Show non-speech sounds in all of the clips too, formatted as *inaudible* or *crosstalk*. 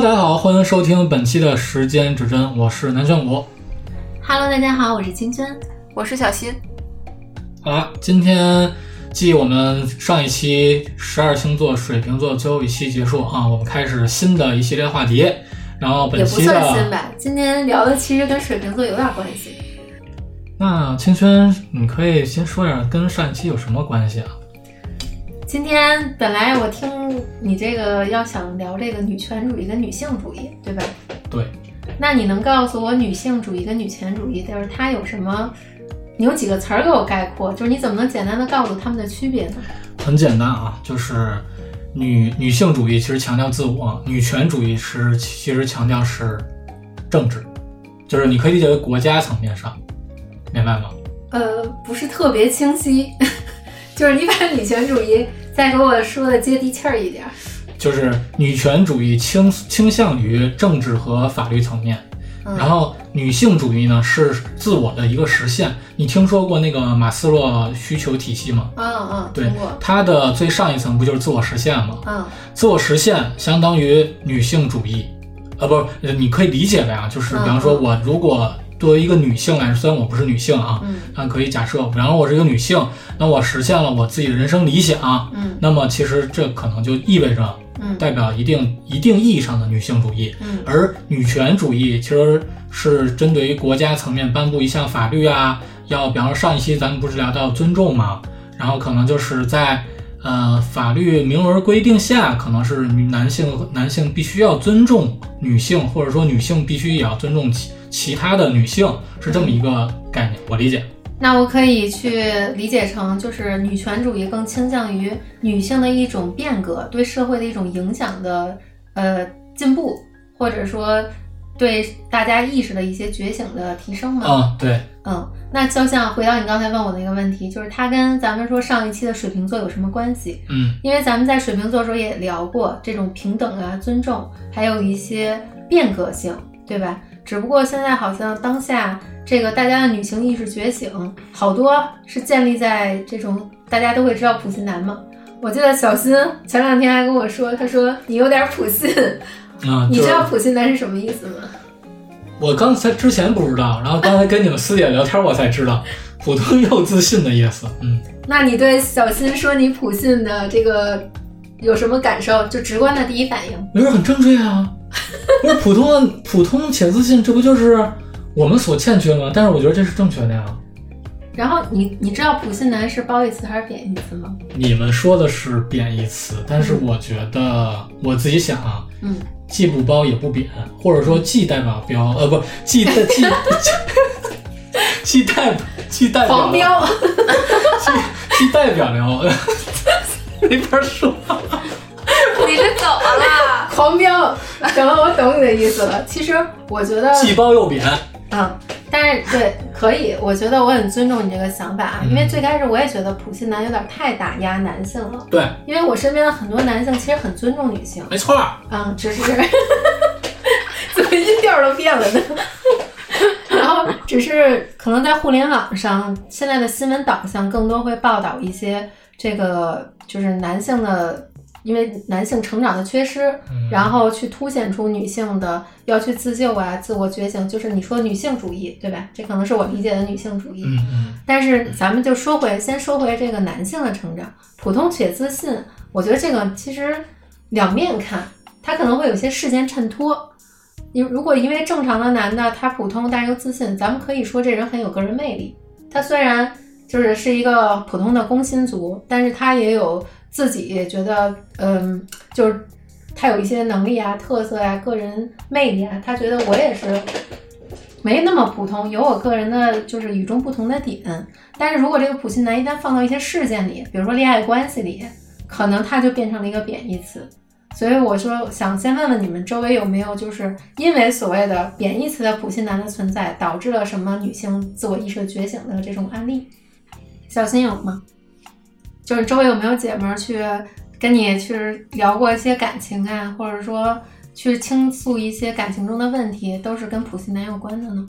Hello，大家好，欢迎收听本期的时间指针，我是南玄武。Hello，大家好，我是金娟。我是小新。好了，今天继我们上一期十二星座水瓶座最后一期结束啊，我们开始新的一系列话题。然后本也不期的算新吧，今天聊的其实跟水瓶座有点关系。那清轩，你可以先说一下跟上一期有什么关系啊？今天本来我听你这个要想聊这个女权主义跟女性主义，对吧？对，那你能告诉我女性主义跟女权主义，就是它有什么？你用几个词儿给我概括，就是你怎么能简单的告诉他们的区别呢？很简单啊，就是女女性主义其实强调自我，女权主义是其实强调是政治，就是你可以理解为国家层面上，明白吗？呃，不是特别清晰，*laughs* 就是你把女权主义再给我说的接地气儿一点儿。就是女权主义倾倾向于政治和法律层面，嗯、然后女性主义呢是自我的一个实现。你听说过那个马斯洛需求体系吗？嗯嗯，对，它的最上一层不就是自我实现吗？嗯自我实现相当于女性主义，啊，不你可以理解为啊，就是比方说我如果作为一个女性来说，虽然我不是女性啊，嗯。但可以假设，然后我是一个女性，那我实现了我自己的人生理想，嗯。那么其实这可能就意味着嗯。代表一定一定意义上的女性主义，嗯。而女权主义其实是针对于国家层面颁布一项法律啊，要比方说上一期咱们不是聊到尊重嘛，然后可能就是在呃法律明文规定下，可能是男性男性必须要尊重女性，或者说女性必须也要尊重其其他的女性，是这么一个概念，我理解。那我可以去理解成，就是女权主义更倾向于女性的一种变革，对社会的一种影响的呃进步，或者说对大家意识的一些觉醒的提升嘛。嗯、对，嗯，那就像回到你刚才问我的一个问题，就是它跟咱们说上一期的水瓶座有什么关系？嗯因为咱们在水瓶座的时候也聊过这种平等啊、尊重，还有一些变革性，对吧？只不过现在好像当下这个大家的女性意识觉醒，好多是建立在这种大家都会知道普信男嘛。我记得小新前两天还跟我说，他说你有点普信，啊、你知道普信男是什么意思吗？我刚才之前不知道，然后刚才跟你们私底下聊天，我才知道普通又自信的意思。嗯。那你对小新说你普信的这个有什么感受？就直观的第一反应？我觉得很正确啊，*laughs* 不是普通普通且自信，这不就是我们所欠缺吗？但是我觉得这是正确的呀。然后你你知道普信男是褒义词还是贬义词吗？你们说的是贬义词，但是我觉得我自己想啊，嗯，既不褒也不贬，或者说既代表标，呃，不，既代既 *laughs* 既代既代表黄标。*laughs* 既既代表了，*laughs* 没法说。你是怎么了？狂飙，*laughs* 行了，我懂你的意思了。其实我觉得，既褒又贬，嗯，但是对，可以，我觉得我很尊重你这个想法啊，嗯因为最开始我也觉得普信男有点太打压男性了，对，因为我身边的很多男性其实很尊重女性，没错儿。嗯，只是 *laughs* 怎么音调都变了呢？*laughs* 然后只是可能在互联网上，现在的新闻导向更多会报道一些这个就是男性的，因为男性成长的缺失，嗯然后去凸显出女性的要去自救啊、自我觉醒，就是你说女性主义，对吧？这可能是我理解的女性主义。嗯嗯，但是咱们就说回，先说回这个男性的成长，普通且自信，我觉得这个其实两面看，他可能会有些事件衬托。你如果因为正常的男的他普通但是又自信，咱们可以说这人很有个人魅力。他虽然就是是一个普通的工薪族，但是他也有自己觉得，嗯，就是他有一些能力啊、特色啊、个人魅力啊，他觉得我也是没那么普通，有我个人的就是与众不同的点。但是如果这个普信男一旦放到一些事件里，比如说恋爱关系里，可能他就变成了一个贬义词。所以我说，想先问问你们周围有没有就是因为所谓的贬义词的普信男的存在，导致了什么女性自我意识觉醒的这种案例？小新有吗？就是周围有没有姐妹儿去跟你去聊过一些感情啊，或者说去倾诉一些感情中的问题，都是跟普信男有关的呢？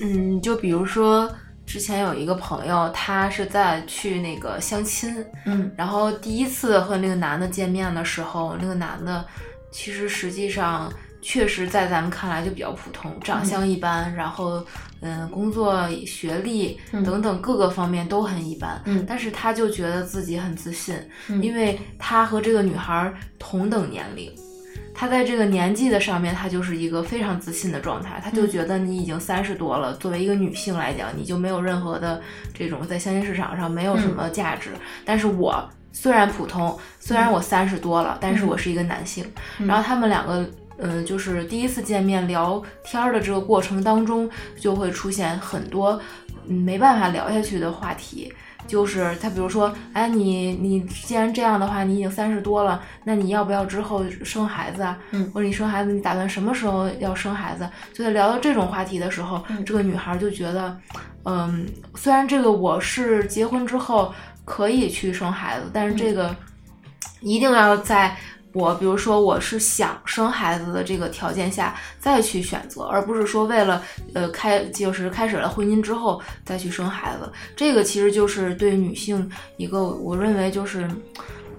嗯，就比如说之前有一个朋友，他是在去那个相亲，嗯然后第一次和那个男的见面的时候，那个男的其实实际上确实在咱们看来就比较普通，长相一般，然后嗯，工作、学历嗯等等各个方面都很一般。嗯但是他就觉得自己很自信，嗯因为他和这个女孩儿同等年龄。他在这个年纪的上面，他就是一个非常自信的状态。他就嗯觉得你已经三十多了，作为一个女性来讲，你就没有任何的这种在相亲市场上没有什么价值。但是我虽然普通，虽然我三十多了，但是我是一个男性。嗯然后他们两个，嗯、就是第一次见面聊天儿的这个过程当中，就会出现很多嗯没办法聊下去的话题。就是他，比如说，哎，你你既然这样的话，你已经三十多了，那你要不要之后生孩子啊？嗯或者你生孩子，你打算什么时候要生孩子？就在聊到这种话题的时候，嗯这个女孩就觉得，嗯，虽然这个我是结婚之后可以去生孩子，但是这个一定要在我比如说我是想生孩子的这个条件下再去选择，而不是说为了呃开就是开始了婚姻之后再去生孩子。这个其实就是对女性一个我认为就是。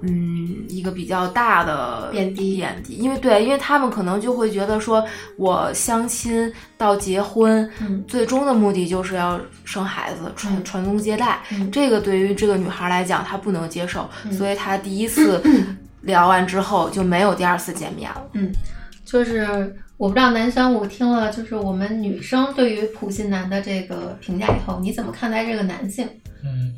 嗯，一个比较大的贬低贬低，因为对，因为他们可能就会觉得说，我相亲到结婚，嗯最终的目的就是要生孩子，传嗯传宗接代。嗯这个对于这个女孩来讲，她不能接受，所以她第一次 *clears throat* 聊完之后就没有第二次见面了。嗯，就是我不知道南玄武听了就是我们女生对于普信男的这个评价以后，你怎么看待这个男性？嗯，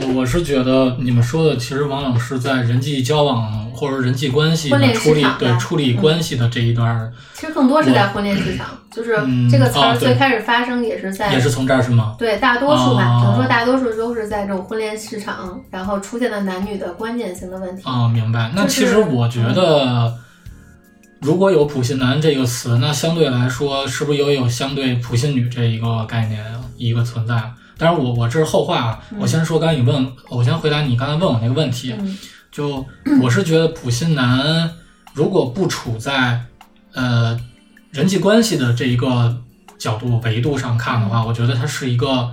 我我是觉得你们说的其实往往是在人际交往或者人际关系处理，的对处理关系的这一段儿，其实更多是在婚恋市场，*clears throat* 就是嗯这个词儿最开始发生也是在也是从这儿是吗？对，大多数吧，哦只能说大多数都是在这种婚恋市场，然后出现的男女的关键性的问题。啊、明白。那其实我觉得，如果有普信男这个词，那相对来说，是不是也有相对普信女这一个概念一个存在？当然我，我这是后话啊。我先说，刚才你问，我先回答你刚才问我那个问题。嗯就我是觉得普信男如果不处在呃人际关系的这一个角度维度上看的话，我觉得他是一个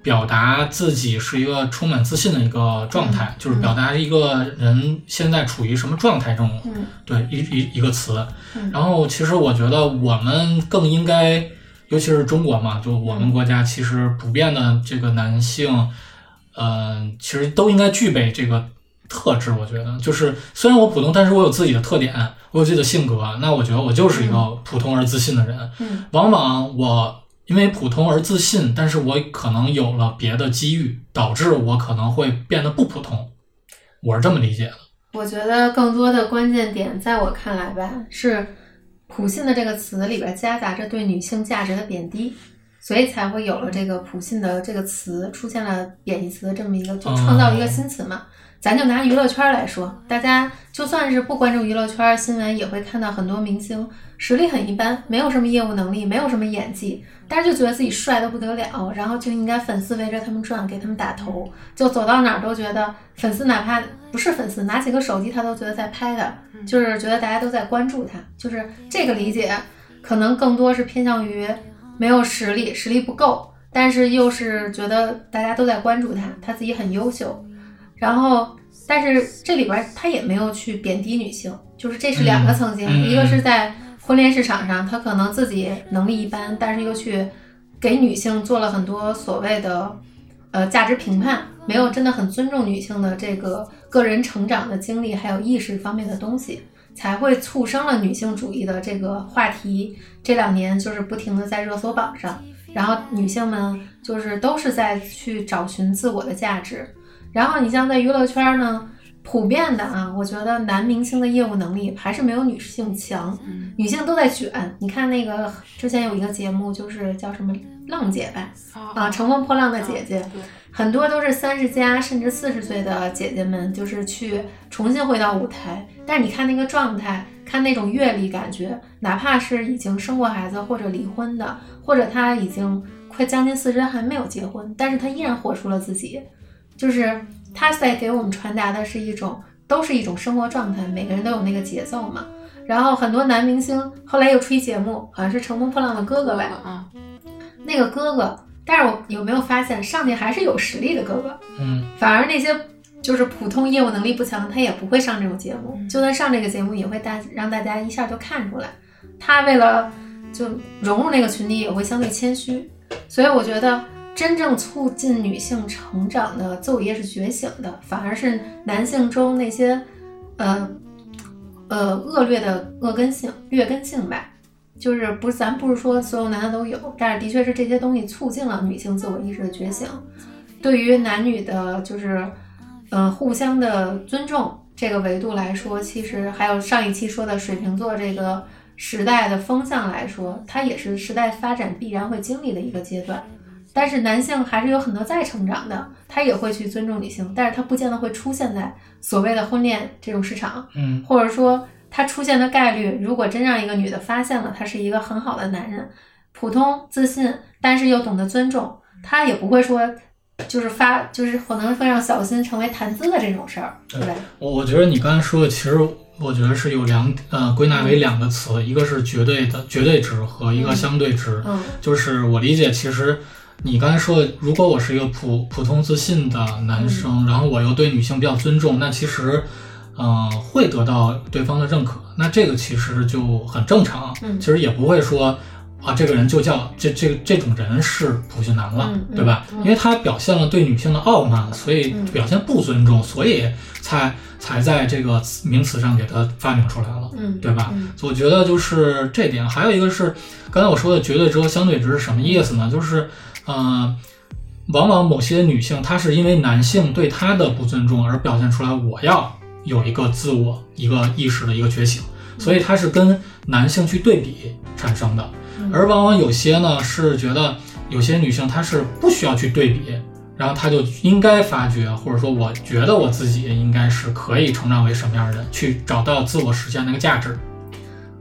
表达自己是一个充满自信的一个状态，就是表达一个人现在处于什么状态这种嗯对一一一个词嗯。然后其实我觉得我们更应该，尤其是中国嘛，就我们国家其实普遍的这个男性，嗯、其实都应该具备这个特质。我觉得就是虽然我普通，但是我有自己的特点，我有自己的性格。那我觉得我就是一个普通而自信的人。嗯往往我因为普通而自信，但是我可能有了别的机遇，导致我可能会变得不普通。我是这么理解的。我觉得更多的关键点，在我看来吧，是“普信”的这个词里边夹杂着对女性价值的贬低，所以才会有了这个“普信”的这个词出现了贬义词的这么一个，就创造一个新词嘛。咱就拿娱乐圈来说，大家就算是不关注娱乐圈新闻，也会看到很多明星实力很一般，没有什么业务能力，没有什么演技，但是就觉得自己帅的不得了，然后就应该粉丝围着他们转，给他们打头，就走到哪儿都觉得粉丝哪怕不是粉丝，拿起个手机他都觉得在拍的，就是觉得大家都在关注他，就是这个理解可能更多是偏向于没有实力，实力不够，但是又是觉得大家都在关注他，他自己很优秀，然后但是这里边他也没有去贬低女性，就是这是两个层面，嗯嗯一个是在婚恋市场上，他可能自己能力一般，但是又去给女性做了很多所谓的呃价值评判，没有真的很尊重女性的这个个人成长的经历还有意识方面的东西，才会促生了女性主义的这个话题。这两年就是不停的在热搜榜上，然后女性们就是都是在去找寻自我的价值。然后你像在娱乐圈呢，普遍的啊，我觉得男明星的业务能力还是没有女性强，嗯女性都在卷。你看那个之前有一个节目，就是叫什么《浪姐》吧，啊，乘风破浪的姐姐，很多都是三十加甚至四十岁的姐姐们，就是去重新回到舞台。但是你看那个状态，看那种阅历，感觉哪怕是已经生过孩子或者离婚的，或者她已经快将近四十还没有结婚，但是她依然活出了自己。就是他在给我们传达的是一种，都是一种生活状态，每个人都有那个节奏嘛。然后很多男明星后来又出一节目，好像是《乘风破浪的哥哥》吧，啊，那个哥哥，但是我有没有发现上去还是有实力的哥哥，嗯反而那些就是普通业务能力不强，他也不会上这种节目。就算上这个节目，也会大让大家一下就看出来。他为了就融入那个群体，也会相对谦虚。所以我觉得，真正促进女性成长的自我意识觉醒的，反而是男性中那些呃呃恶劣的恶根性、劣根性吧。就是不是咱不是说所有男的都有，但是的确是这些东西促进了女性自我意识的觉醒。对于男女的，就是呃互相的尊重这个维度来说，其实还有上一期说的水瓶座这个时代的风向来说，它也是时代发展必然会经历的一个阶段。但是男性还是有很多在成长的，他也会去尊重女性，但是他不见得会出现在所谓的婚恋这种市场，嗯或者说他出现的概率，如果真让一个女的发现了他是一个很好的男人，普通自信，但是又懂得尊重，他也不会说就是发就是可能会让小新成为谈资的这种事儿，对吧？我我觉得你刚才说的，其实我觉得是有两呃归纳为两个词，一个是绝对的绝对值和一个相对值。嗯就是我理解，其实你刚才说的，如果我是一个普普通自信的男嗯生，然后我又对女性比较尊重，那其实，呃，会得到对方的认可，那这个其实就很正常。嗯其实也不会说啊，这个人就叫这这这种人是普信男了，嗯嗯对吧？嗯因为他表现了对女性的傲慢，所以嗯表现不尊重，所以才才在这个名词上给他发明出来了。嗯，对吧嗯我觉得就是这点，还有一个是刚才我说的绝对值和相对值是什么意思呢？就是，呃，往往某些女性她是因为男性对她的不尊重而表现出来，我要有一个自我一个意识的一个觉醒，所以她是跟男性去对比产生的。嗯而往往有些呢是觉得有些女性她是不需要去对比，然后她就应该发觉，或者说我觉得我自己应该是可以成长为什么样的人，去找到自我实现那个价值。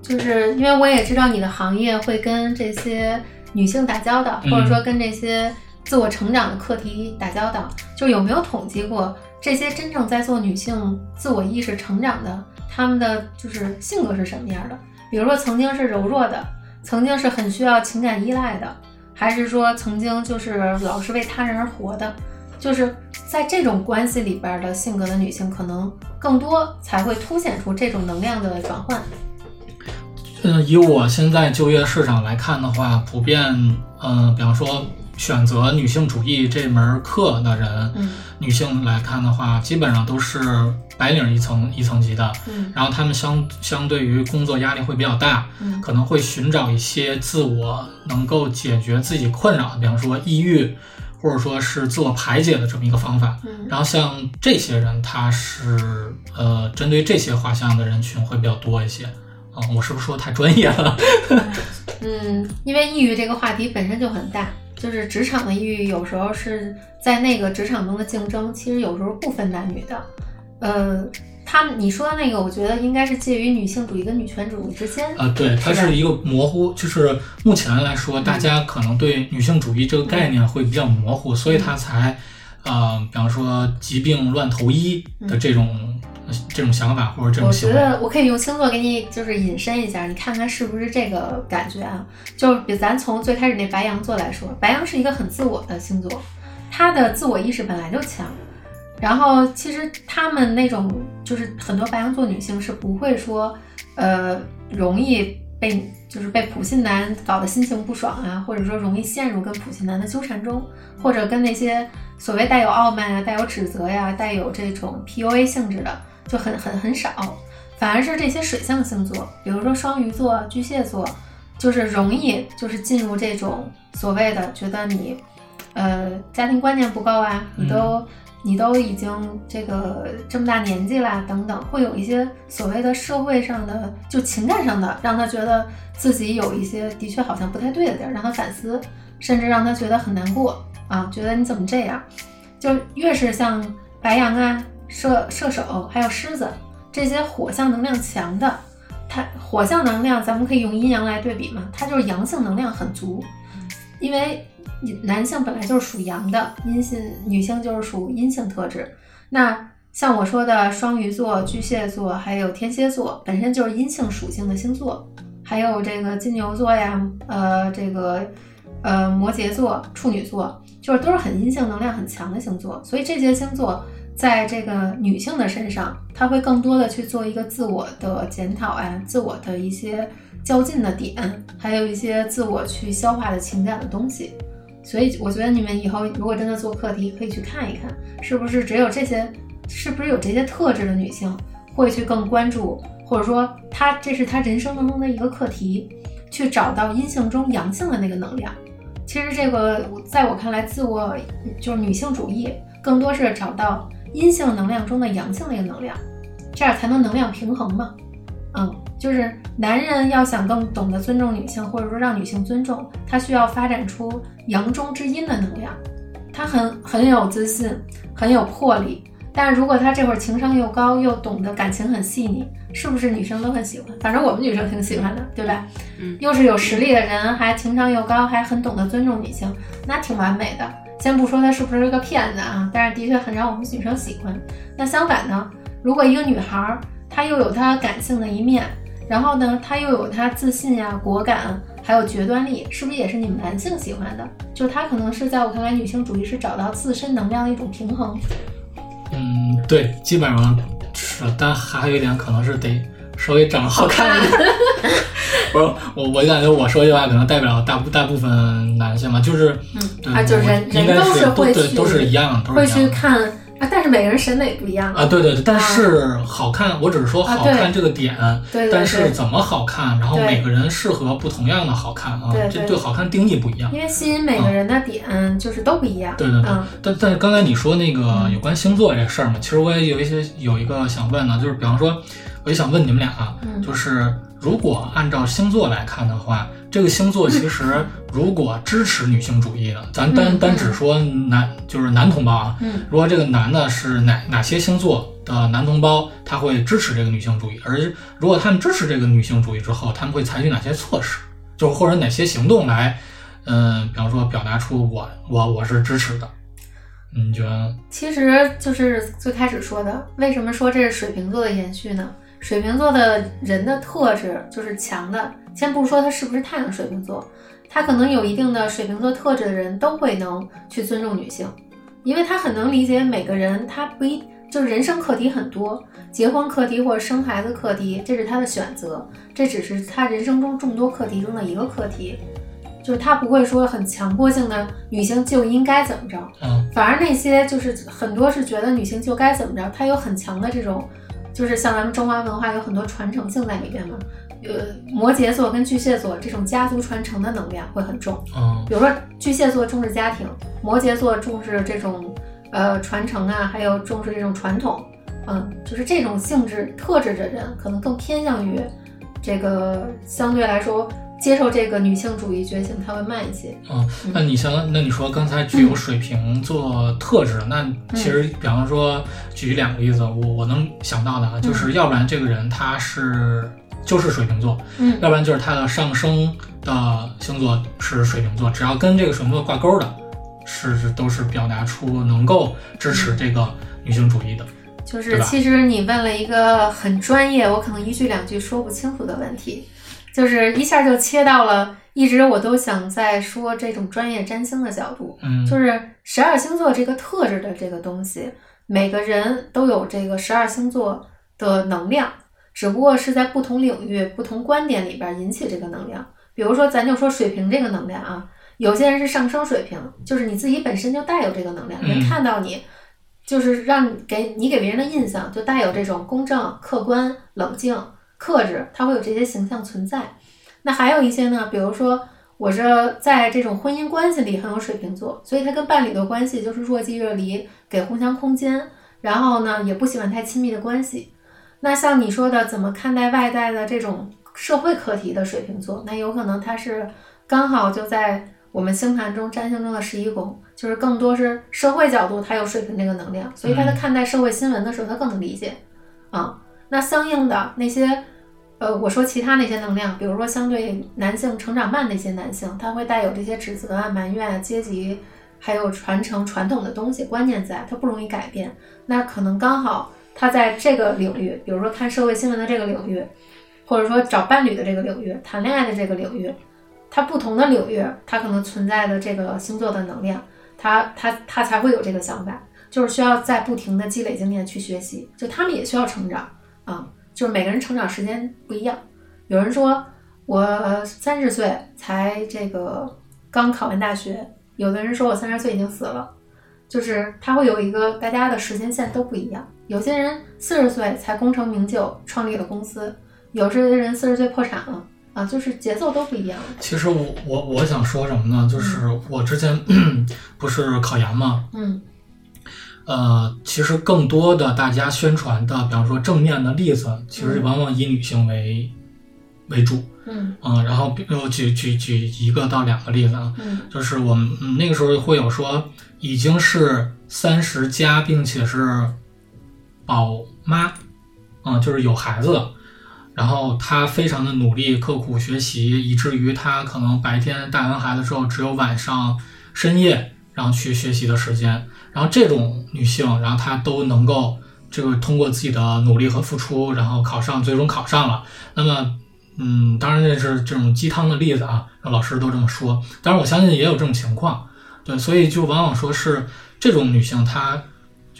就是因为我也知道你的行业会跟这些女性打交道，嗯或者说跟这些自我成长的课题打交道，就有没有统计过这些真正在做女性自我意识成长的，她们的就是性格是什么样的？比如说曾经是柔弱的，曾经是很需要情感依赖的，还是说曾经就是老是为他人而活的？就是在这种关系里边的性格的女性，可能更多才会凸显出这种能量的转换。嗯，以我现在就业市场来看的话，普遍，嗯、比方说选择女性主义这门课的人，嗯女性来看的话，基本上都是白领一层一层级的，嗯然后他们相相对于工作压力会比较大，嗯可能会寻找一些自我能够解决自己困扰，比方说抑郁，或者说是自我排解的这么一个方法。嗯然后像这些人，他是呃针对这些画像的人群会比较多一些。嗯，我是不是说太专业了？*laughs* 嗯，因为抑郁这个话题本身就很大，就是职场的抑郁，有时候是在那个职场中的竞争，其实有时候不分男女的。呃，他们你说的那个，我觉得应该是介于女性主义跟女权主义之间。呃，对，它是一个模糊，就是目前来说，大家可能对女性主义这个概念会比较模糊，所以它才，呃，比方说疾病乱投医的这种、这种想法或者这种我行为。觉得我可以用星座给你就是引申一下，你看看是不是这个感觉啊？就比咱从最开始那白羊座来说，白羊是一个很自我的星座，他的自我意识本来就强。然后其实他们那种就是很多白羊座女性是不会说，呃，容易被就是被普信男搞得心情不爽啊，或者说容易陷入跟普信男的纠缠中，或者跟那些所谓带有傲慢啊、带有指责呀、带有这种 PUA 性质的就很很很少，反而是这些水象星座，比如说双鱼座、巨蟹座，就是容易就是进入这种所谓的觉得你，呃，家庭观念不够啊，你都、你都已经这个这么大年纪啦，等等，会有一些所谓的社会上的就情感上的，让他觉得自己有一些的确好像不太对的地儿，让他反思，甚至让他觉得很难过啊，觉得你怎么这样？就越是像白羊啊、射射手还有狮子这些火象能量强的，它火象能量咱们可以用阴阳来对比嘛，它就是阳性能量很足，因为男性本来就是属阳的，阴性女性就是属阴性特质。那像我说的双鱼座、巨蟹座还有天蝎座，本身就是阴性属性的星座，还有这个金牛座呀，呃，这个呃摩羯座、处女座，就是都是很阴性能量很强的星座。所以这些星座在这个女性的身上，她会更多的去做一个自我的检讨啊，自我的一些较劲的点，还有一些自我去消化的情感的东西。所以我觉得你们以后如果真的做课题，可以去看一看，是不是只有这些，是不是有这些特质的女性会去更关注，或者说她这是她人生当中的一个课题，去找到阴性中阳性的那个能量。其实这个在我看来，自我就是女性主义，更多是找到阴性能量中的阳性的一个能量，这样才能能量平衡嘛。嗯，就是男人要想更懂得尊重女性，或者说让女性尊重，他需要发展出阳中之阴的能量。他很很有自信，很有魄力。但是如果他这会儿情商又高，又懂得感情很细腻，是不是女生都很喜欢？反正我们女生挺喜欢的，对吧？嗯，又是有实力的人，还情商又高，还很懂得尊重女性，那挺完美的。先不说他是不是个骗子啊，但是的确很让我们女生喜欢。那相反呢，如果一个女孩儿，她又有她感性的一面，然后呢，她又有她自信呀、果敢，还有决断力，是不是也是你们男性喜欢的？就她可能是在我看来，女性主义是找到自身能量的一种平衡。嗯，对，基本上是，但还有一点可能是得稍微长得好看一点。*laughs* 不是我，我感觉我说这话可能代表大部大部分男性嘛，就是，对啊就是应该人都是是会去对都是一样，都会是一样会。去看啊，但是每个人审美不一样啊，对对对，但是好看，我只是说好看这个点，但是怎么好看，然后每个人适合不同样的好看啊，对对这对好看定义不一样。因为吸引每个人的点就是都不一样。对对对嗯，但但是刚才你说那个有关星座这事儿嘛，其实我也有一些有一个想问呢，就是比方说，我就想问你们俩啊，嗯就是如果按照星座来看的话，这个星座 *laughs* 其实如果支持女性主义的，咱单嗯单只说男就是男同胞啊，嗯如果这个男的是哪哪些星座的男同胞，他会支持这个女性主义，而如果他们支持这个女性主义之后，他们会采取哪些措施，就是或者哪些行动来，嗯、比方说表达出我我我是支持的。你觉得？其实就是最开始说的，为什么说这是水瓶座的延续呢？水瓶座的人的特质就是强的，先不说他是不是太阳水瓶座，他可能有一定的水瓶座特质的人都会能去尊重女性，因为他很能理解每个人，他不一就是人生课题很多，结婚课题或者生孩子课题，这是他的选择，这只是他人生中众多课题中的一个课题，就是他不会说很强迫性的女性就应该怎么着，嗯。反而那些就是很多是觉得女性就该怎么着，他有很强的这种，就是像咱们中华文化有很多传承性在里边嘛。呃，摩羯座跟巨蟹座这种家族传承的能量会很重。嗯比如说巨蟹座重视家庭，摩羯座重视这种呃传承啊，还有重视这种传统。嗯，就是这种性质特质的人，可能更偏向于这个相对来说接受这个女性主义觉醒，它会慢一些。嗯，那你像那你说刚才具有水瓶座特质，那其实比方说举两个例子，我我能想到的啊，就是要不然这个人他是就是水瓶座，嗯。要不然就是他的上升的星座是水瓶座，只要跟这个水瓶座挂钩的，是是都是表达出能够支持这个女性主义的。就是其实你问了一个很专业，我可能一句两句说不清楚的问题，就是一下就切到了一直我都想在说这种专业占星的角度，嗯，就是十二星座这个特质的这个东西，每个人都有这个十二星座的能量，只不过是在不同领域、不同观点里边引起这个能量。比如说，咱就说水瓶这个能量啊，有些人是上升水平，就是你自己本身就带有这个能量，人嗯看到你。就是让你给你给别人的印象就带有这种公正、客观、冷静、克制，它会有这些形象存在。那还有一些呢，比如说我这在这种婚姻关系里很有水瓶座，所以他跟伴侣的关系就是若即若离，给互相空间，然后呢也不喜欢太亲密的关系。那像你说的，怎么看待外在的这种社会课题的水瓶座，那有可能他是刚好就在我们星盘中占星中的十一宫，就是更多是社会角度，他有水瓶这个能量，所以他在看待社会新闻的时候，他更能理解啊。那相应的那些，呃，我说其他那些能量，比如说相对男性成长慢的一些男性，他会带有这些指责啊、埋怨啊、阶级，还有传承传统的东西观念在，他不容易改变。那可能刚好他在这个领域，比如说看社会新闻的这个领域，或者说找伴侣的这个领域、谈恋爱的这个领域，他不同的领域，他可能存在的这个星座的能量，他他他才会有这个想法。就是需要在不停的积累经验去学习，就他们也需要成长啊，就是每个人成长时间不一样。有人说我三十岁才这个刚考完大学，有的人说我三十岁已经死了，就是他会有一个大家的时间线都不一样。有些人四十岁才功成名就，创立了公司；有些人四十岁破产了。啊，就是节奏都不一样。其实我我我想说什么呢？就是我之前 *clears throat* 不是考研嘛？嗯。呃，其实更多的大家宣传的，比方说正面的例子，其实往往以女性为为主。嗯。嗯，然后比如举举举一个到两个例子啊。嗯。就是我们那个时候会有说，已经是三十加，并且是宝妈，嗯，就是有孩子的。然后她非常的努力、刻苦学习，以至于她可能白天带完孩子之后，只有晚上深夜然后去学习的时间。然后这种女性，然后她都能够这个通过自己的努力和付出，然后考上，最终考上了。那么，嗯，当然这是这种鸡汤的例子啊，老师都这么说。当然我相信也有这种情况，对，所以就往往说是这种女性，她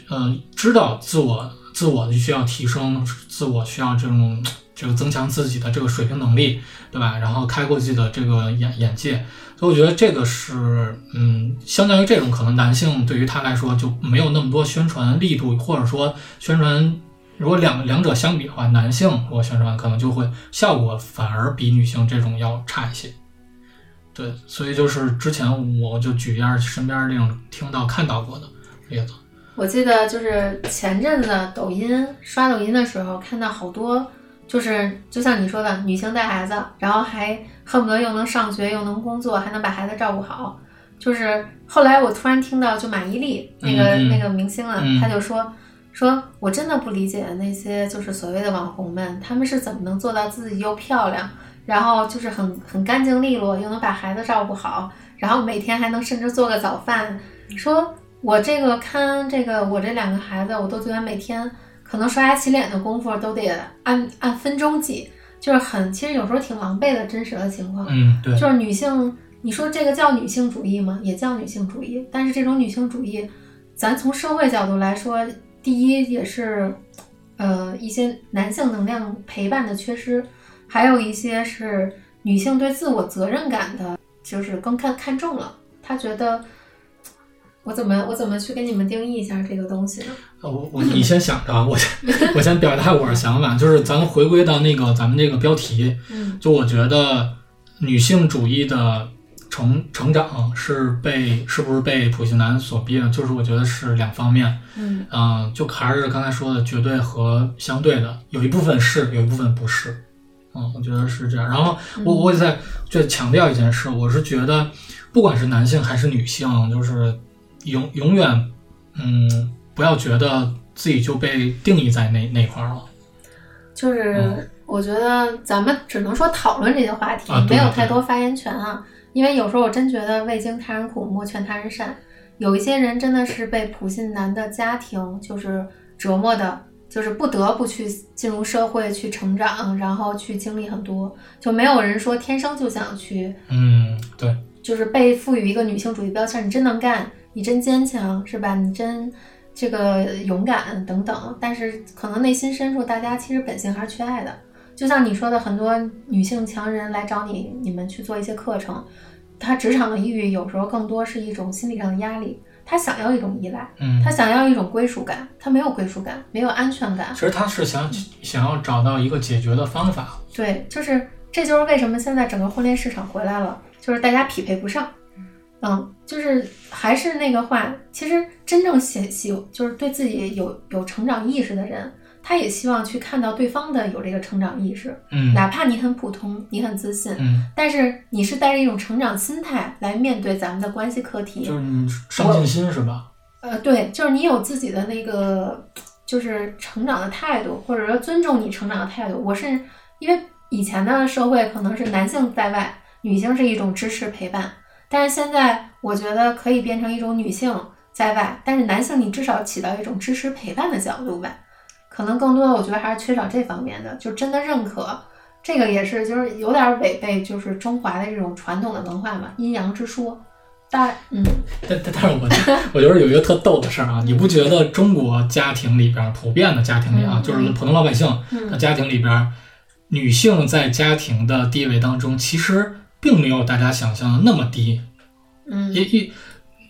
嗯知道自我自我的需要提升，自我需要这种。这个增强自己的这个水平能力，对吧？然后开阔自己的这个眼眼界，所以我觉得这个是，嗯，相当于这种可能男性对于他来说就没有那么多宣传力度，或者说宣传，如果两两者相比的话，男性如果宣传可能就会效果反而比女性这种要差一些。对，所以就是之前我就举一下身边那种听到看到过的例子。我记得就是前阵子抖音刷抖音的时候看到好多。就是就像你说的，女性带孩子，然后还恨不得又能上学又能工作，还能把孩子照顾好。就是后来我突然听到，就马伊琍那个那个明星啊，他就说说我真的不理解那些就是所谓的网红们，他们是怎么能做到自己又漂亮，然后就是很很干净利落，又能把孩子照顾好，然后每天还能甚至做个早饭。说我这个看这个我这两个孩子，我都觉得每天。可能刷牙洗脸的功夫都得按按分钟计，就是很，其实有时候挺狼狈的，真实的情况。嗯，对，就是女性，你说这个叫女性主义吗？也叫女性主义，但是这种女性主义，咱从社会角度来说，第一也是，呃，一些男性能量陪伴的缺失，还有一些是女性对自我责任感的，就是更看看重了，她觉得。我怎么我怎么去给你们定义一下这个东西呢？呃，我我你先想着，我先我先表达我的想法，就是咱们回归到那个咱们那个标题，嗯，就我觉得女性主义的成成长是被是不是被普信男所逼的？就是我觉得是两方面，嗯嗯，就还是刚才说的绝对和相对的，有一部分是，有一部分不是，嗯，我觉得是这样。然后我我也在就强调一件事，我是觉得不管是男性还是女性，就是。永永远，嗯，不要觉得自己就被定义在那那块儿了。就是我觉得咱们只能说讨论这些话题，没有太多发言权啊。因为有时候我真觉得未经他人苦，莫劝他人善。有一些人真的是被普信男的家庭就是折磨的，就是不得不去进入社会去成长，然后去经历很多。就没有人说天生就想去，嗯，对，就是被赋予一个女性主义标签，你真能干。你真坚强是吧？你真这个勇敢等等，但是可能内心深处，大家其实本性还是缺爱的。就像你说的，很多女性强人来找你，你们去做一些课程，她职场的抑郁有时候更多是一种心理上的压力，她想要一种依赖，嗯，她想要一种归属感，她没有归属感，没有安全感。其实她是想想要找到一个解决的方法。对，就是这就是为什么现在整个婚恋市场回来了，就是大家匹配不上。嗯，就是还是那个话，其实真正喜喜就是对自己有有成长意识的人，他也希望去看到对方的有这个成长意识。嗯，哪怕你很普通，你很自信，嗯，但是你是带着一种成长心态来面对咱们的关系课题，就是你上进心是吧？呃，对，就是你有自己的那个就是成长的态度，或者说尊重你成长的态度。我是因为以前的社会可能是男性在外，女性是一种支持陪伴。但是现在，我觉得可以变成一种女性在外，但是男性你至少起到一种支持陪伴的角度吧。可能更多的，我觉得还是缺少这方面的，就真的认可这个也是，就是有点违背，就是中华的这种传统的文化嘛，阴阳之说。但嗯但但但是我我觉得有一个特逗的事儿啊，你不觉得中国家庭里边儿普遍的家庭里啊，嗯就是普通老百姓的嗯家庭里边儿，女性在家庭的地位当中，其实并没有大家想象的那么低。嗯一一，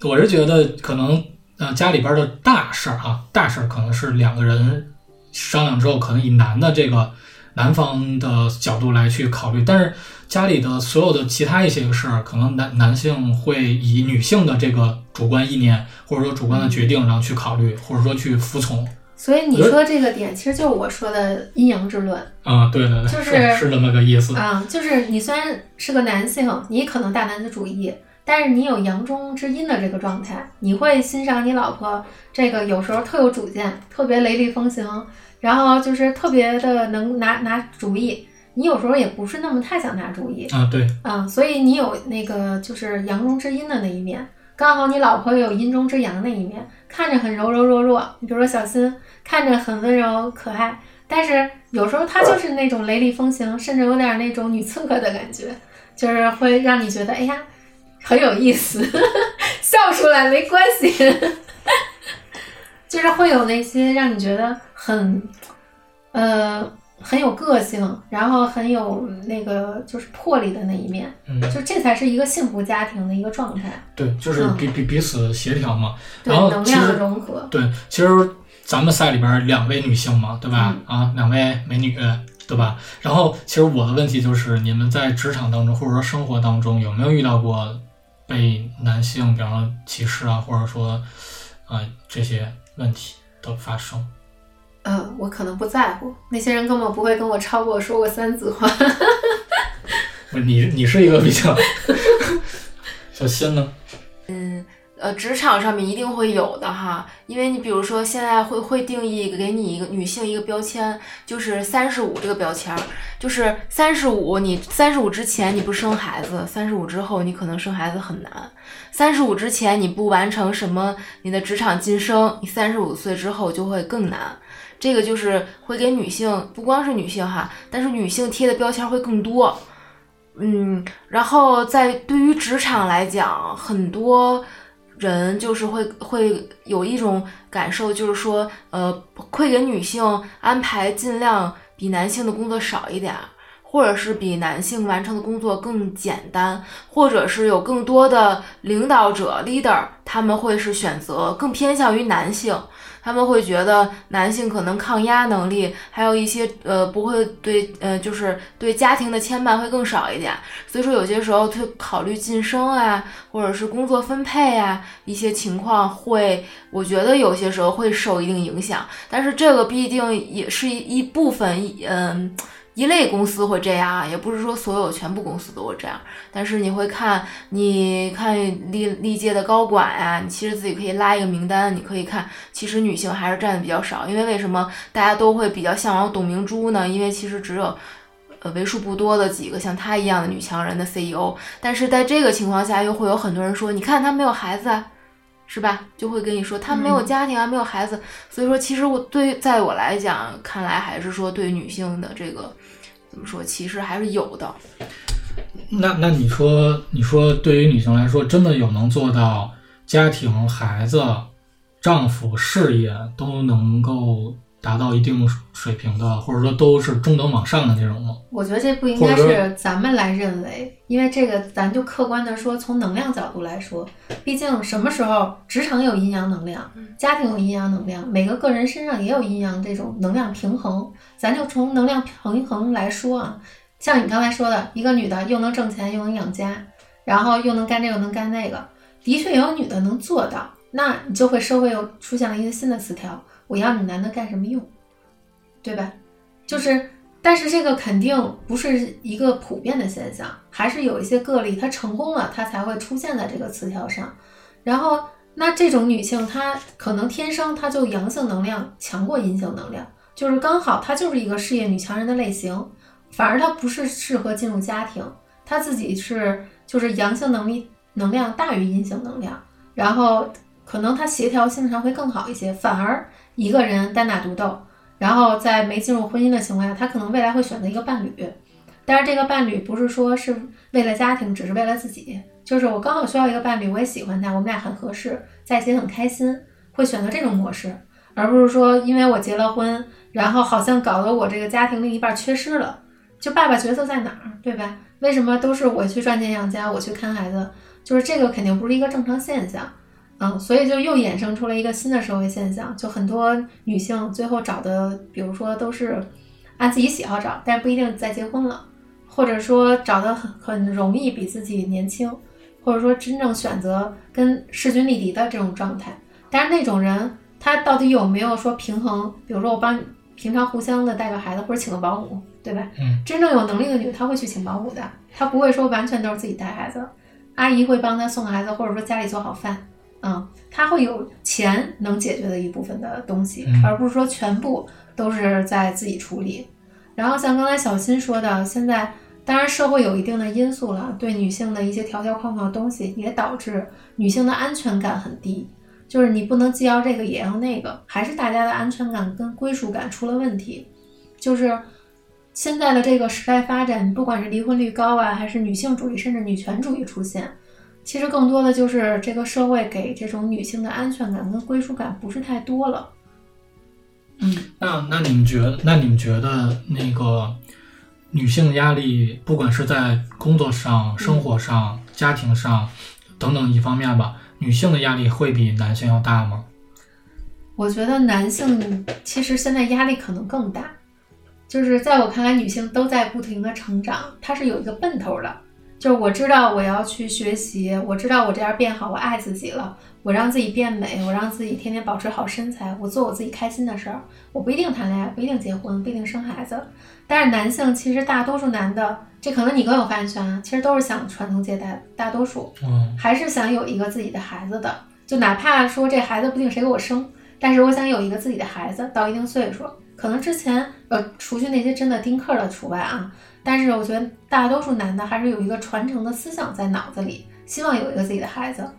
我是觉得可能呃家里边的大事儿啊，大事儿可能是两个人商量之后，可能以男的这个男方的角度来去考虑，但是家里的所有的其他一些个事儿，可能男男性会以女性的这个主观意念或者说主观的决定，然后去考虑或者说去服从。所以你说这个点，其实就是我说的阴阳之论啊、对对对，就是是这么个意思。啊，就是你虽然是个男性，你可能大男子主义，但是你有阳中之阴的这个状态，你会欣赏你老婆这个有时候特有主见，特别雷厉风行，然后就是特别的能拿拿主意。你有时候也不是那么太想拿主意，啊，对，啊，所以你有那个就是阳中之阴的那一面，刚好你老婆有阴中之阳那一面，看着很柔柔弱弱。你比如说小新，看着很温柔可爱，但是有时候她就是那种雷厉风行，甚至有点那种女刺客的感觉，就是会让你觉得哎呀很有意思，笑出来没关系，*laughs* 就是会有那些让你觉得很呃很有个性，然后很有那个就是魄力的那一面。嗯，就这才是一个幸福家庭的一个状态，对，就是嗯彼彼彼此协调嘛。对然后能量的融合。对，其实咱们赛里边儿两位女性嘛，对吧？啊，两位美女，对吧？然后其实我的问题就是，你们在职场当中或者说生活当中有没有遇到过被男性，比方说歧视啊，或者说呃这些问题的发生？嗯，我可能不在乎，那些人根本不会跟我超过说过三次话。*laughs* 不是你你是一个比较 *laughs* 小心呢？嗯呃，职场上面一定会有的哈，因为你比如说现在会会定义给你一个女性一个标签，就是三十五这个标签儿，就是三十五，你三十五之前你不生孩子，三十五之后你可能生孩子很难，三十五之前你不完成什么你的职场晋升，你三十五岁之后就会更难。这个就是会给女性，不光是女性哈，但是女性贴的标签会更多。嗯，然后在对于职场来讲，很多人就是会会有一种感受，就是说，呃，会给女性安排尽量比男性的工作少一点，或者是比男性完成的工作更简单，或者是有更多的领导者 leader，他们会是选择更偏向于男性。他们会觉得男性可能抗压能力，还有一些呃不会对呃就是对家庭的牵绊会更少一点，所以说有些时候会考虑晋升啊，或者是工作分配啊，一些情况会，我觉得有些时候会受一定影响，但是这个毕竟也是一一部分，嗯。一类公司会这样，也不是说所有全部公司都会这样。但是你会看，你看历历届的高管呀、你其实自己可以拉一个名单，你可以看，其实女性还是占的比较少。因为为什么大家都会比较向往董明珠呢？因为其实只有呃为数不多的几个像她一样的女强人的 CEO。但是在这个情况下，又会有很多人说，你看她没有孩子啊。是吧？就会跟你说他没有家庭啊，没有孩子，所以说其实我对在我来讲，看来还是说对女性的这个怎么说，其实还是有的。那那你说，你说对于女性来说，真的有能做到家庭、孩子、丈夫、事业都能够达到一定水平的，或者说都是中等往上的那种吗？我觉得这不应该是咱们来认为，因为这个咱就客观的说，从能量角度来说，毕竟什么时候职场有阴阳能量，家庭有阴阳能量，每个个人身上也有阴阳这种能量平衡。咱就从能量平衡来说啊，像你刚才说的，一个女的又能挣钱又能养家，然后又能干这个又能干那个，的确有女的能做到，那你就会社会又出现了一个新的词条：我要你男的干什么用，对吧？就是。但是这个肯定不是一个普遍的现象，还是有一些个例，她成功了，她才会出现在这个词条上。然后，那这种女性，她可能天生她就阳性能量强过阴性能量，就是刚好她就是一个事业女强人的类型，反而她不是适合进入家庭，她自己是就是阳性能力能量大于阴性能量，然后可能她协调性上会更好一些，反而一个人单打独斗。然后在没进入婚姻的情况下，他可能未来会选择一个伴侣，但是这个伴侣不是说是为了家庭，只是为了自己，就是我刚好需要一个伴侣，我也喜欢他，我们俩很合适，在一起很开心，会选择这种模式，而不是说因为我结了婚，然后好像搞得我这个家庭另一半缺失了，就爸爸角色在哪儿，对吧？为什么都是我去赚钱养家，我去看孩子？就是这个肯定不是一个正常现象，嗯，所以就又衍生出了一个新的社会现象，就很多女性最后找的，比如说都是按自己喜好找，但不一定再结婚了，或者说找的很很容易比自己年轻，或者说真正选择跟势均力敌的这种状态。但是那种人他到底有没有说平衡？比如说我帮平常互相的带个孩子，或者请个保姆，对吧？嗯，真正有能力的女的，她会去请保姆的，她不会说完全都是自己带孩子。阿姨会帮她送孩子，或者说家里做好饭，嗯，她会有钱能解决的一部分的东西，嗯而不是说全部都是在自己处理。然后像刚才小新说的，现在当然社会有一定的因素了，对女性的一些条条框框的东西，也导致女性的安全感很低。就是你不能既要这个也要那个，还是大家的安全感跟归属感出了问题。就是现在的这个时代发展，不管是离婚率高啊，还是女性主义甚至女权主义出现，其实更多的就是这个社会给这种女性的安全感跟归属感不是太多了。嗯，那那你们觉得，那你们觉得那个女性压力，不管是在工作上、生活上、家庭上等等一方面吧，女性的压力会比男性要大吗？我觉得男性其实现在压力可能更大，就是在我看来，女性都在不停的成长，她是有一个奔头的。就是我知道我要去学习，我知道我这样变好，我爱自己了，我让自己变美，我让自己天天保持好身材，我做我自己开心的事儿。我不一定谈恋爱，不一定结婚，不一定生孩子。但是男性其实大多数男的，这可能你更有发言权啊，其实都是想传宗接代，大多数嗯还是想有一个自己的孩子的。就哪怕说这孩子不定谁给我生，但是我想有一个自己的孩子，到一定岁数，可能之前呃，除去那些真的丁克的除外啊，但是我觉得大多数男的还是有一个传承的思想在脑子里，希望有一个自己的孩子。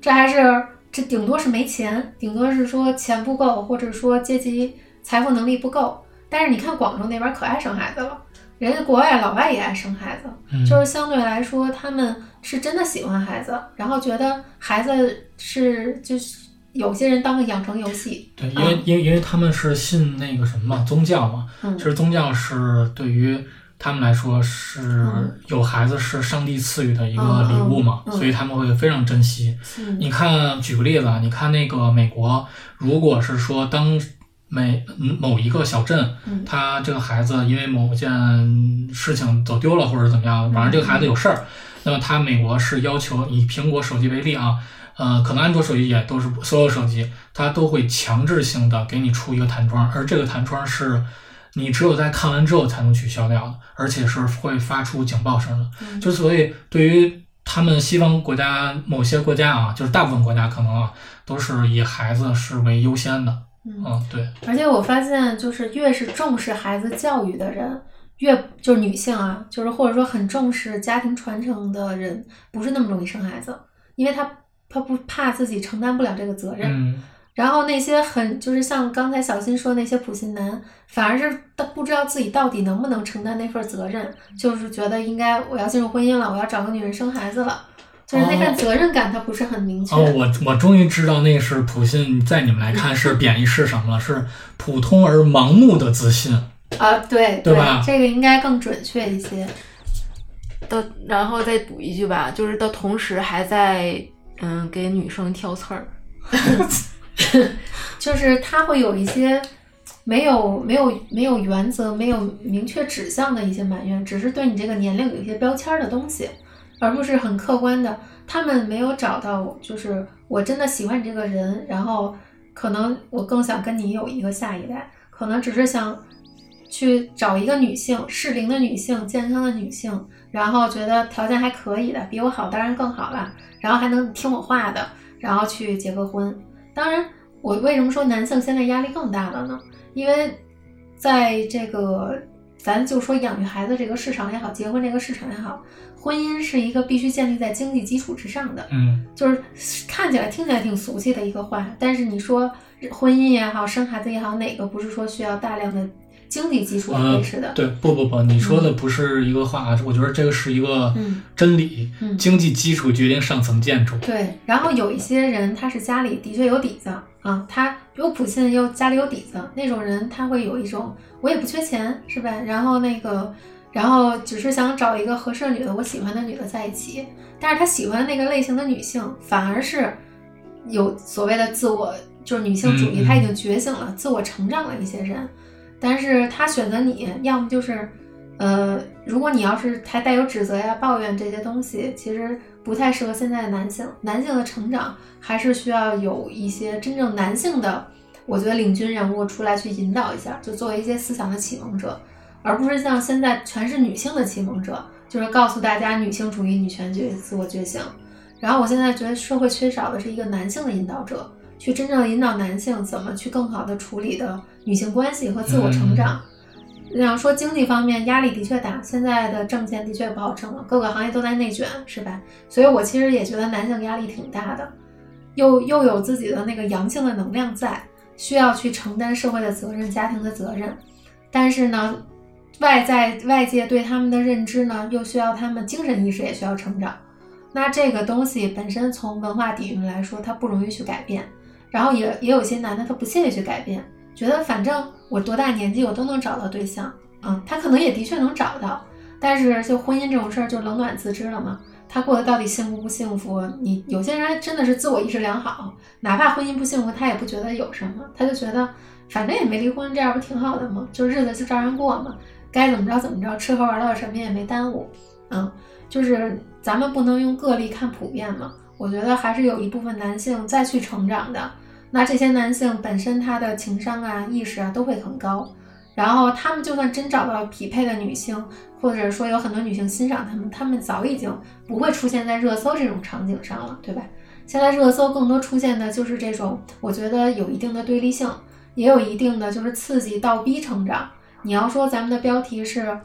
这还是这顶多是没钱，顶多是说钱不够，或者说阶级财富能力不够。但是你看广州那边可爱生孩子了，人家国外老外也爱生孩子，嗯，就是相对来说，他们是真的喜欢孩子，然后觉得孩子是就是有些人当个养成游戏，对，因为因为因为他们是信那个什么嘛，宗教嘛，嗯其实宗教是对于他们来说是嗯。有孩子是上帝赐予的一个礼物嘛，所以他们会非常珍惜。嗯你看，举个例子啊，你看那个美国，如果是说当每嗯某一个小镇，嗯。他这个孩子因为某件事情走丢了或者怎么样，反正这个孩子有事儿，那么他美国是要求以苹果手机为例啊，呃，可能安卓手机也都是所有手机，它都会强制性的给你出一个弹窗，而这个弹窗是你只有在看完之后才能取消掉的，而且是会发出警报声的。嗯就所以对于他们西方国家某些国家啊，就是大部分国家可能啊，都是以孩子是为优先的。嗯，嗯，对，而且我发现，就是越是重视孩子教育的人，越就是女性啊，就是或者说很重视家庭传承的人，不是那么容易生孩子，因为他他不怕自己承担不了这个责任。嗯，然后那些很就是像刚才小新说的那些普信男，反而是都不知道自己到底能不能承担那份责任，就是觉得应该我要进入婚姻了，我要找个女人生孩子了，就是那份责任感他不是很明确。哦，我我终于知道那是普信，在你们来看是贬义是什么了，是普通而盲目的自信。啊，对对吧这个应该更准确一些。的，然后再补一句吧，就是的同时还在嗯给女生挑刺儿。*laughs* *laughs* 就是他会有一些没有没有没有原则、没有明确指向的一些埋怨，只是对你这个年龄有一些标签的东西，而不是很客观的。他们没有找到，就是我真的喜欢你这个人，然后可能我更想跟你有一个下一代，可能只是想去找一个女性适龄的女性、健康的女性，然后觉得条件还可以的，比我好当然更好了，然后还能听我话的，然后去结个婚。当然，我为什么说男性现在压力更大了呢？因为在这个咱就说养育孩子这个市场也好，结婚这个市场也好，婚姻是一个必须建立在经济基础之上的。嗯就是看起来听起来挺俗气的一个话，但是你说婚姻也好，生孩子也好，哪个不是说需要大量的经济基础呃维持的。对，不不不，你说的不是一个话，我觉得这个是一个嗯真理。嗯经济基础决定上层建筑。对，然后有一些人他是家里的确有底子啊，他有普信又家里有底子，那种人他会有一种我也不缺钱是吧？然后那个，然后只是想找一个合适的女的，我喜欢的女的在一起，但是他喜欢那个类型的女性，反而是有所谓的自我，就是女性主义，嗯嗯他已经觉醒了，自我成长了一些人，但是他选择你，要么就是。呃，如果你要是还带有指责呀、抱怨这些东西，其实不太适合现在的男性。男性的成长还是需要有一些真正男性的，我觉得领军人物出来去引导一下，就作为一些思想的启蒙者，而不是像现在全是女性的启蒙者，就是告诉大家女性主义、女权觉、自我觉醒。然后我现在觉得社会缺少的是一个男性的引导者，去真正引导男性怎么去更好的处理的女性关系和自我成长。然后说经济方面压力的确大，现在的挣钱的确不好挣了，各个行业都在内卷，是吧？所以我其实也觉得男性压力挺大的，又又有自己的那个阳性的能量在，需要去承担社会的责任、家庭的责任，但是呢，外在外界对他们的认知呢，又需要他们精神意识也需要成长。那这个东西本身从文化底蕴来说，它不容易去改变，然后也也有些男的他不屑于去改变。觉得反正我多大年纪我都能找到对象，嗯，他可能也的确能找到，但是就婚姻这种事儿就冷暖自知了嘛。他过得到底幸福不幸福？你有些人真的是自我意识良好，哪怕婚姻不幸福，他也不觉得有什么，他就觉得反正也没离婚，这样不挺好的吗？就日子就照样过嘛，该怎么着怎么着，吃喝玩乐什么也没耽误，嗯，就是咱们不能用个例看普遍嘛。我觉得还是有一部分男性再去成长的。那这些男性本身他的情商啊、意识啊都会很高，然后他们就算真找到匹配的女性，或者说有很多女性欣赏他们，他们早已经不会出现在热搜这种场景上了，对吧？现在热搜更多出现的就是这种，我觉得有一定的对立性，也有一定的就是刺激倒逼成长。你要说咱们的标题是，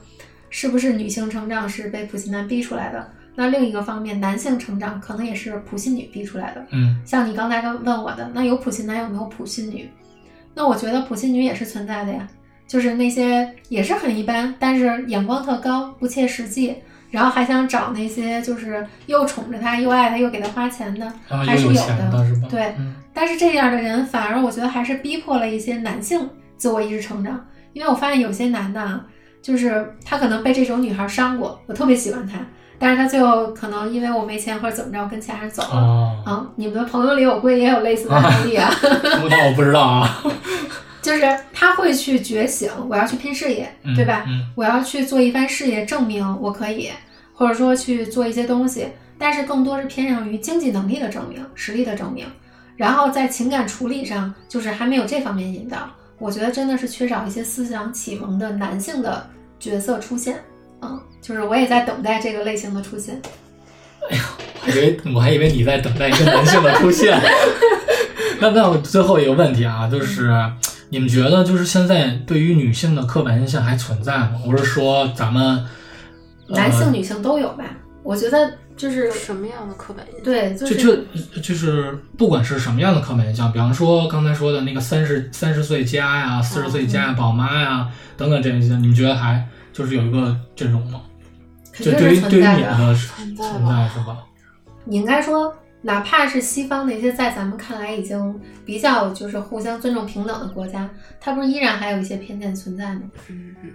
是不是女性成长是被普信男逼出来的？那另一个方面，男性成长可能也是普信女逼出来的。嗯像你刚才问我的，那有普信男有没有普信女？那我觉得普信女也是存在的呀，就是那些也是很一般，但是眼光特高，不切实际，然后还想找那些就是又宠着他又爱他又给他花钱的，还是有的是吧？对，嗯但是这样的人反而我觉得还是逼迫了一些男性自我意识成长，因为我发现有些男的啊，就是他可能被这种女孩伤过，我特别喜欢他，但是他最后可能因为我没钱或者怎么着跟其他人走了。哦，啊，你们的朋友里我估计也有类似的案 *laughs* 例啊，*laughs* 那我不知道啊，*laughs* 就是他会去觉醒，我要去拼事业，嗯对吧？嗯我要去做一番事业，证明我可以，或者说去做一些东西，但是更多是偏向于经济能力的证明、实力的证明，然后在情感处理上，就是还没有这方面引导。我觉得真的是缺少一些思想启蒙的男性的角色出现，嗯，就是我也在等待这个类型的出现。我以为我还以为你在等待一个男性的出现。*laughs* 那那我最后一个问题啊，就是你们觉得就是现在对于女性的刻板印象还存在吗？我是说咱们、呃、男性、女性都有吧？我觉得就是什么样的刻板印象？对，就就是就就是不管是什么样的刻板印象，比方说刚才说的那个三十三十岁加呀、四十岁加呀、宝妈呀等等这些，你们觉得还就是有一个阵容嘛？对于定是存对于你 *laughs* 的。存在是吧？你应该说，哪怕是西方那些在咱们看来已经比较就是互相尊重平等的国家，它不是依然还有一些偏见存在吗？嗯嗯，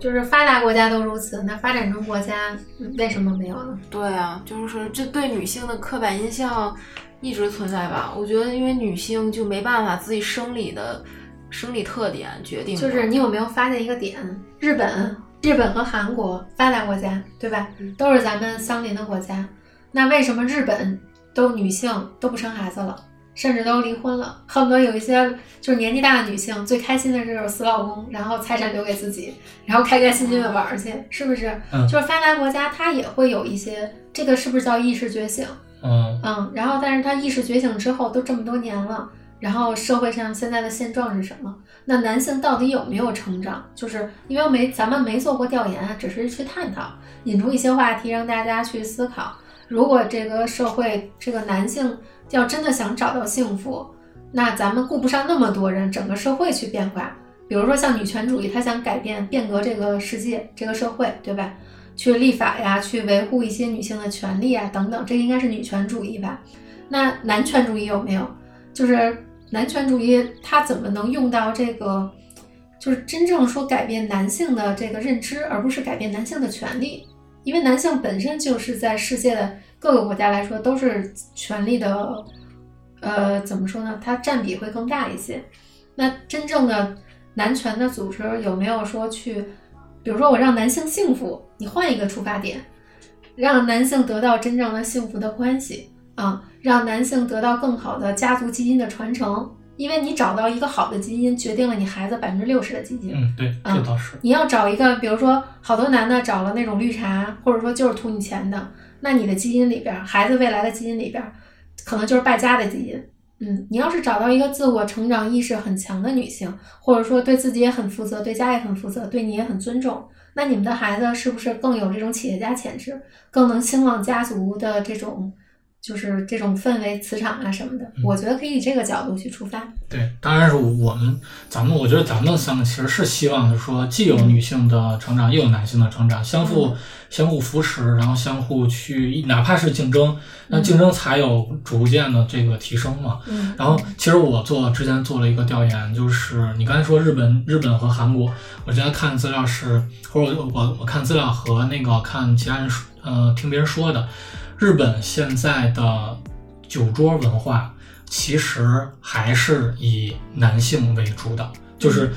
就是发达国家都如此，那发展中国家嗯为什么没有呢？对啊，就是这对女性的刻板印象一直存在吧？我觉得，因为女性就没办法自己生理的生理特点决定，就是你有没有发现一个点？日本、日本和韩国发达国家，对吧嗯？都是咱们相邻的国家。那为什么日本都女性都不生孩子了，甚至都离婚了？恨不得有一些就是年纪大的女性最开心的就是死老公，然后财产留给自己，然后开开心心的玩儿去，是不是？嗯就是发达国家它也会有一些，这个是不是叫意识觉醒？嗯嗯，然后但是它意识觉醒之后都这么多年了，然后社会上现在的现状是什么？那男性到底有没有成长？就是因为没咱们没做过调研，只是去探讨，引出一些话题让大家去思考。如果这个社会这个男性要真的想找到幸福，那咱们顾不上那么多人，整个社会去变化，比如说像女权主义，他想改变、变革这个世界、这个社会，对吧？去立法呀，去维护一些女性的权利啊，等等，这应该是女权主义吧？那男权主义有没有？就是男权主义，它怎么能用到这个？就是真正说改变男性的这个认知，而不是改变男性的权利，因为男性本身就是在世界的各个国家来说都是权力的，呃，怎么说呢？它占比会更大一些。那真正的男权的组织有没有说去，比如说我让男性幸福，你换一个出发点，让男性得到真正的幸福的关系啊，让男性得到更好的家族基因的传承。因为你找到一个好的基因，决定了你孩子百分之六十的基因。嗯，对，这倒是。你要找一个，比如说好多男的找了那种绿茶，或者说就是图你钱的，那你的基因里边，孩子未来的基因里边，可能就是败家的基因。嗯，你要是找到一个自我成长意识很强的女性，或者说对自己也很负责，对家也很负责，对你也很尊重，那你们的孩子是不是更有这种企业家潜质，更能兴旺家族的这种？就是这种氛围、磁场啊什么的，我觉得可以以这个角度去出发。对，当然是我们咱们，我觉得咱们三个其实是希望，就是说既有女性的成长，又有男性的成长，相互相互扶持，然后相互去，哪怕是竞争，那竞争才有逐渐的这个提升嘛。嗯。然后，其实我做之前做了一个调研，就是你刚才说日本、日本和韩国，我之前看资料是，或者我我看资料和那个看其他人说，呃，听别人说的。日本现在的酒桌文化其实还是以男性为主的，就是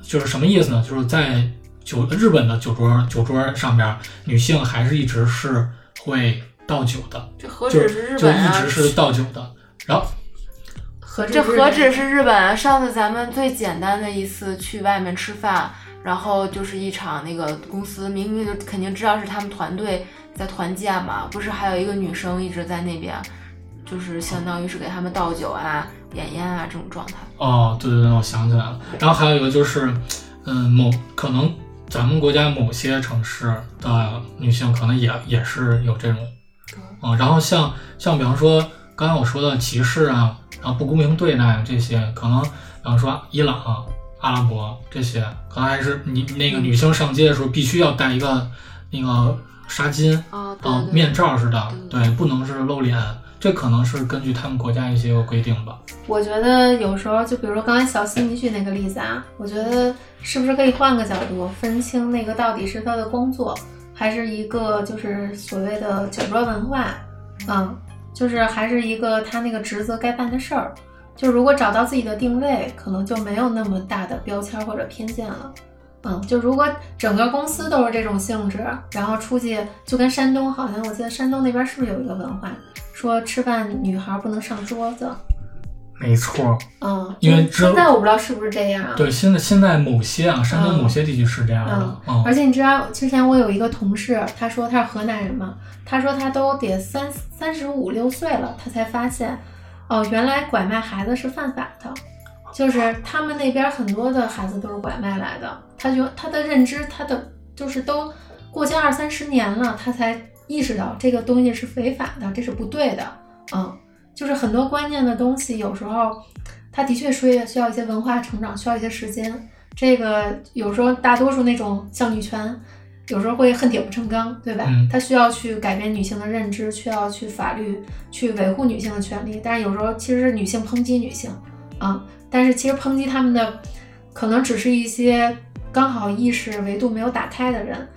就是什么意思呢？就是在酒日本的酒桌酒桌上边，女性还是一直是会倒酒的，这何止是日本啊，就一直是倒酒的。然后，这何止是日本啊？上次咱们最简单的一次去外面吃饭，然后就是一场那个公司明明就肯定知道是他们团队。在团建嘛，不是还有一个女生一直在那边，就是相当于是给他们倒酒啊、点烟啊这种状态。哦，对对对，我想起来了。然后还有一个就是，嗯，某可能咱们国家某些城市的女性可能也也是有这种，嗯，然后像像比方说刚才我说的歧视啊，然后不公平对待这些，可能比方说伊朗、阿拉伯这些，可能还是你那个女性上街的时候必须要戴一个那个。纱巾啊，面罩似的，对，不能是露脸，这可能是根据他们国家一些个规定吧。我觉得有时候，就比如说刚才小西你举那个例子啊，我觉得是不是可以换个角度分清那个到底是他的工作，还是一个就是所谓的酒桌文化，嗯，就是还是一个他那个职责该办的事儿。就如果找到自己的定位，可能就没有那么大的标签或者偏见了。嗯，就如果整个公司都是这种性质，然后出去就跟山东好像，我记得山东那边是不是有一个文化，说吃饭女孩不能上桌子？没错，嗯，因为现在我不知道是不是这样。对，现在现在某些啊，山东某些地区是这样的。嗯，而且你知道，之前我有一个同事，他说他是河南人嘛，他说他都得三三十五六岁了，他才发现，哦，原来拐卖孩子是犯法的。就是他们那边很多的孩子都是拐卖来的，他就他的认知，他的就是都过去二三十年了，他才意识到这个东西是违法的，这是不对的。嗯，就是很多观念的东西，有时候他的确需要需要一些文化成长，需要一些时间。这个有时候大多数那种像女权，有时候会恨铁不成钢，对吧？他需要去改变女性的认知，需要去法律去维护女性的权利，但是有时候其实是女性抨击女性，啊。但是其实抨击他们的，可能只是一些刚好意识维度没有打开的人。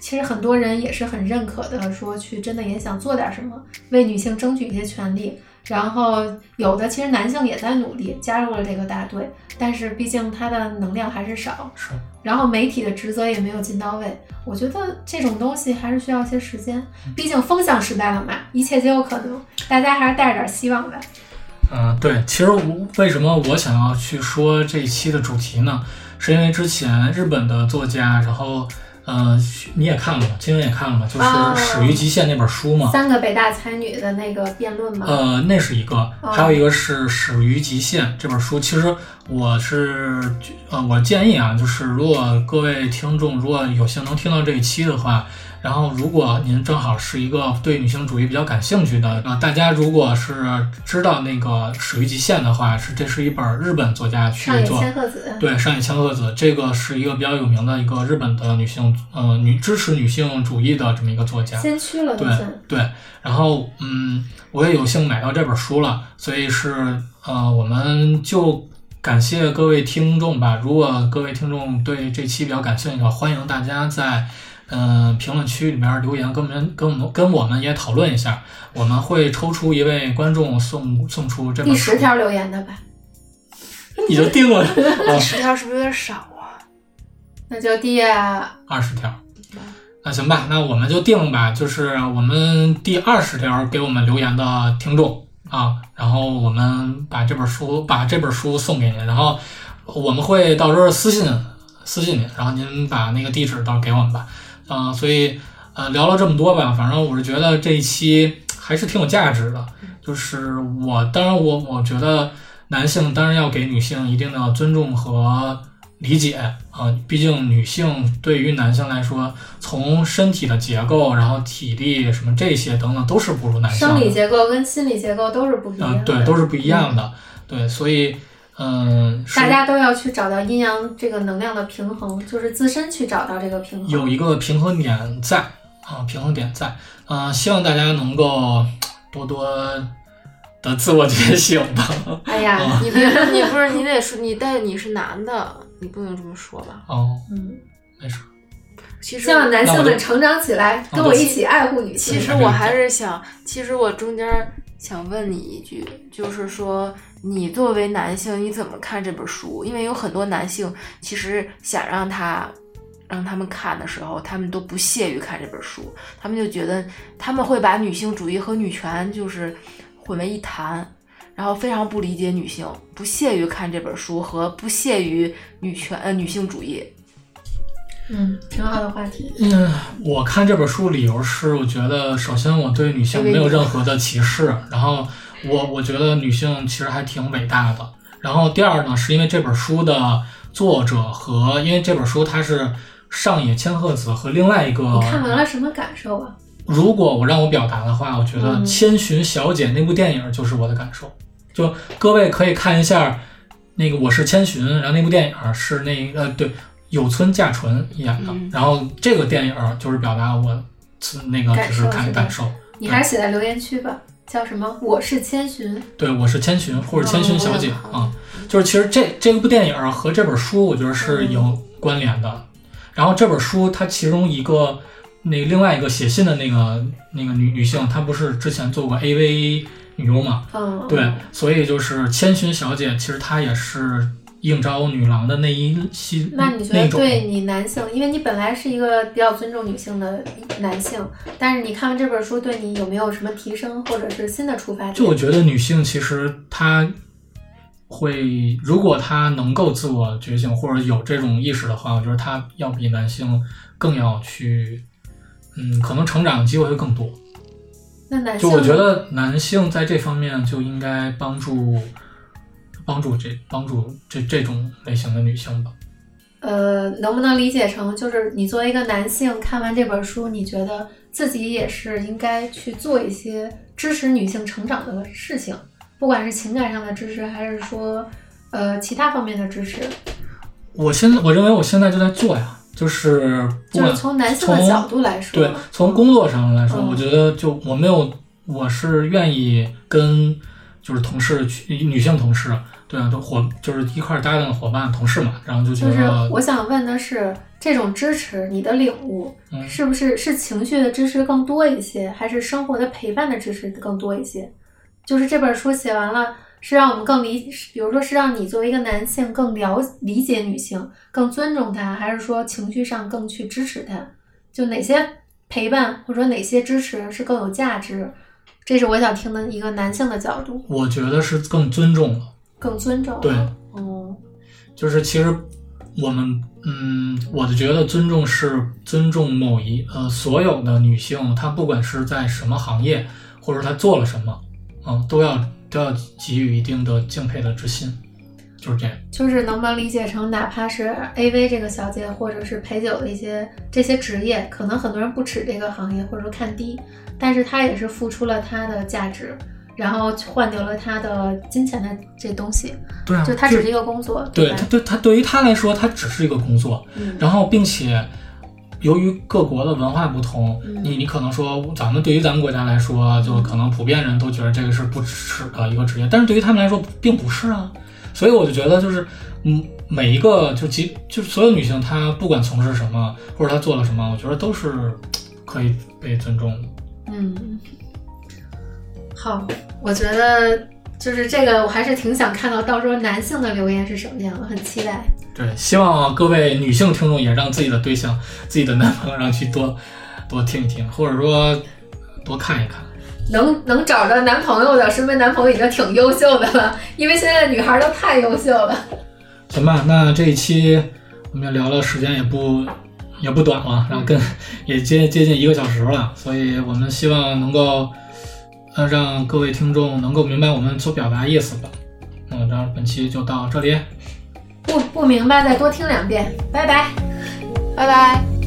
其实很多人也是很认可的，说去真的也想做点什么，为女性争取一些权利。然后有的其实男性也在努力加入了这个大队，但是毕竟他的能量还是少。是。然后媒体的职责也没有尽到位。我觉得这种东西还是需要一些时间，毕竟风向时代了嘛，一切皆有可能。大家还是带着点希望吧。嗯，对，其实为什么我想要去说这一期的主题呢？是因为之前日本的作家，然后，呃，你也看了吗？金文也看了吗？就是《始于极限》那本书嘛。三个北大才女的那个辩论嘛？呃，那是一个，还有一个是《始于极限》这本书。其实我是，呃，我建议啊，就是如果各位听众如果有幸能听到这一期的话，然后，如果您正好是一个对女性主义比较感兴趣的，呃，大家如果是知道那个始于极限的话，是这是一本日本作家去上野做，千鹤子，对上野千鹤子，这个是一个比较有名的一个日本的女性，呃，女支持女性主义的这么一个作家。先驱了对。对，然后嗯，我也有幸买到这本书了，所以是呃，我们就感谢各位听众吧。如果各位听众对这期比较感兴趣的话，欢迎大家在嗯、呃评论区里面留言，跟我们跟我们跟我们也讨论一下。我们会抽出一位观众送送出这本书第十，条留言的吧，你就定了啊，*laughs* 十条是不是有点少啊？那就第二十条。那行吧，那我们就定吧，就是我们第二十条给我们留言的听众啊，然后我们把这本书把这本书送给您，然后我们会到时候私信私信您，然后您把那个地址到时候给我们吧。嗯、所以呃聊了这么多吧，反正我是觉得这一期还是挺有价值的。就是我当然我我觉得男性当然要给女性一定的尊重和理解啊、毕竟女性对于男性来说，从身体的结构，然后体力什么这些等等，都是不如男性的。生理结构跟心理结构都是不一样对，都是不一样的。对，所以嗯，大家都要去找到阴阳这个能量的平衡，就是自身去找到这个平衡。有一个平衡点在啊，平衡点在。啊、希望大家能够 *tsk* 多多的自我觉醒吧。*laughs* 哎呀，你别说，你不是你得说，你但你是男的，你不能这么说吧？哦，嗯，没事。其实希望男性们成长起来，跟我一起爱护女性。其实我还是想，其实我中间想问你一句，就是说，你作为男性，你怎么看这本书？因为有很多男性其实想让他让他们看的时候，他们都不屑于看这本书，他们就觉得他们会把女性主义和女权就是混为一谈。然后非常不理解女性，不屑于看这本书和不屑于女权呃女性主义。嗯，挺好的话题。嗯，我看这本书理由是，我觉得首先我对女性没有任何的歧视，然后我我觉得女性其实还挺伟大的。然后第二呢，是因为这本书的作者和因为这本书它是上野千鹤子和另外一个，你看完了什么感受啊？如果我让我表达的话，我觉得嗯《千寻小姐》那部电影就是我的感受。就各位可以看一下那个《我是千寻》，然后那部电影是那个呃对有村架纯演的，嗯然后这个电影就是表达我那个只是看感受。你还是写在留言区吧。叫什么？我是千寻。对，我是千寻或者千寻小姐嗯啊、就是其实这这部电影和这本书，我觉得是有关联的。然后这本书它其中一个那另外一个写信的那个那个女女性，她不是之前做过 AV 女优嘛？嗯，对，所以就是千寻小姐，其实她也是应招女郎的那一系那你觉。得对你男性，因为你本来是一个比较尊重女性的男性，但是你看完这本书，对你有没有什么提升，或者是新的出发点？就我觉得女性其实她会，如果她能够自我觉醒或者有这种意识的话，我觉得她要比男性更要去，嗯，可能成长的机会会更多。那男性，就我觉得男性在这方面就应该帮助帮助这帮助这这种类型的女性吧。呃，能不能理解成就是你作为一个男性看完这本书，你觉得自己也是应该去做一些支持女性成长的事情，不管是情感上的支持，还是说呃其他方面的支持，我现在我认为我现在就在做呀，就是就是从男性的角度来说，对，从工作上来说，嗯。我觉得就我没有，我是愿意跟就是同事去女性同事，对啊，都伙就是一块儿搭档的伙伴同事嘛，然后就觉就是我想问的是，这种支持你的领悟，嗯是不是是情绪的支持更多一些，还是生活的陪伴的支持更多一些？就是这本书写完了，是让我们更理，比如说是让你作为一个男性更了理解女性，更尊重她，还是说情绪上更去支持她？就哪些陪伴或者说哪些支持是更有价值？这是我想听的一个男性的角度，我觉得是更尊重了，更尊重。对，嗯就是其实我们嗯，我的觉得尊重是尊重某一呃所有的女性，她不管是在什么行业，或者她做了什么，嗯，都要都要给予一定的敬佩的之心。就是这样。就是能不能理解成，哪怕是 AV 这个小姐，或者是陪酒的一些这些职业，可能很多人不耻这个行业，或者说看低，但是她也是付出了她的价值，然后换得了他的金钱的这东西，对啊，就他只是一个工作，对他？对他对于他来说，他只是一个工作，嗯然后并且由于各国的文化不同，嗯你你可能说咱们对于咱们国家来说，就可能普遍人都觉得这个是不耻的一个职业，但是对于他们来说并不是啊。所以我就觉得就是嗯，每一个就即就是所有女性，她不管从事什么或者她做了什么，我觉得都是可以被尊重的。嗯，好，我觉得就是这个，我还是挺想看到到时候男性的留言是什么样的，很期待。对，希望各位女性听众也让自己的对象、自己的男朋友让去多多听一听，或者说多看一看。能能找着男朋友的，身边男朋友已经挺优秀的了，因为现在女孩都太优秀了。行吧，那这一期我们也聊了，时间也不也不短了，然后跟也接接近一个小时了，所以我们希望能够呃让各位听众能够明白我们所表达意思吧。嗯，然后本期就到这里。不不明白再多听两遍，拜拜。拜拜。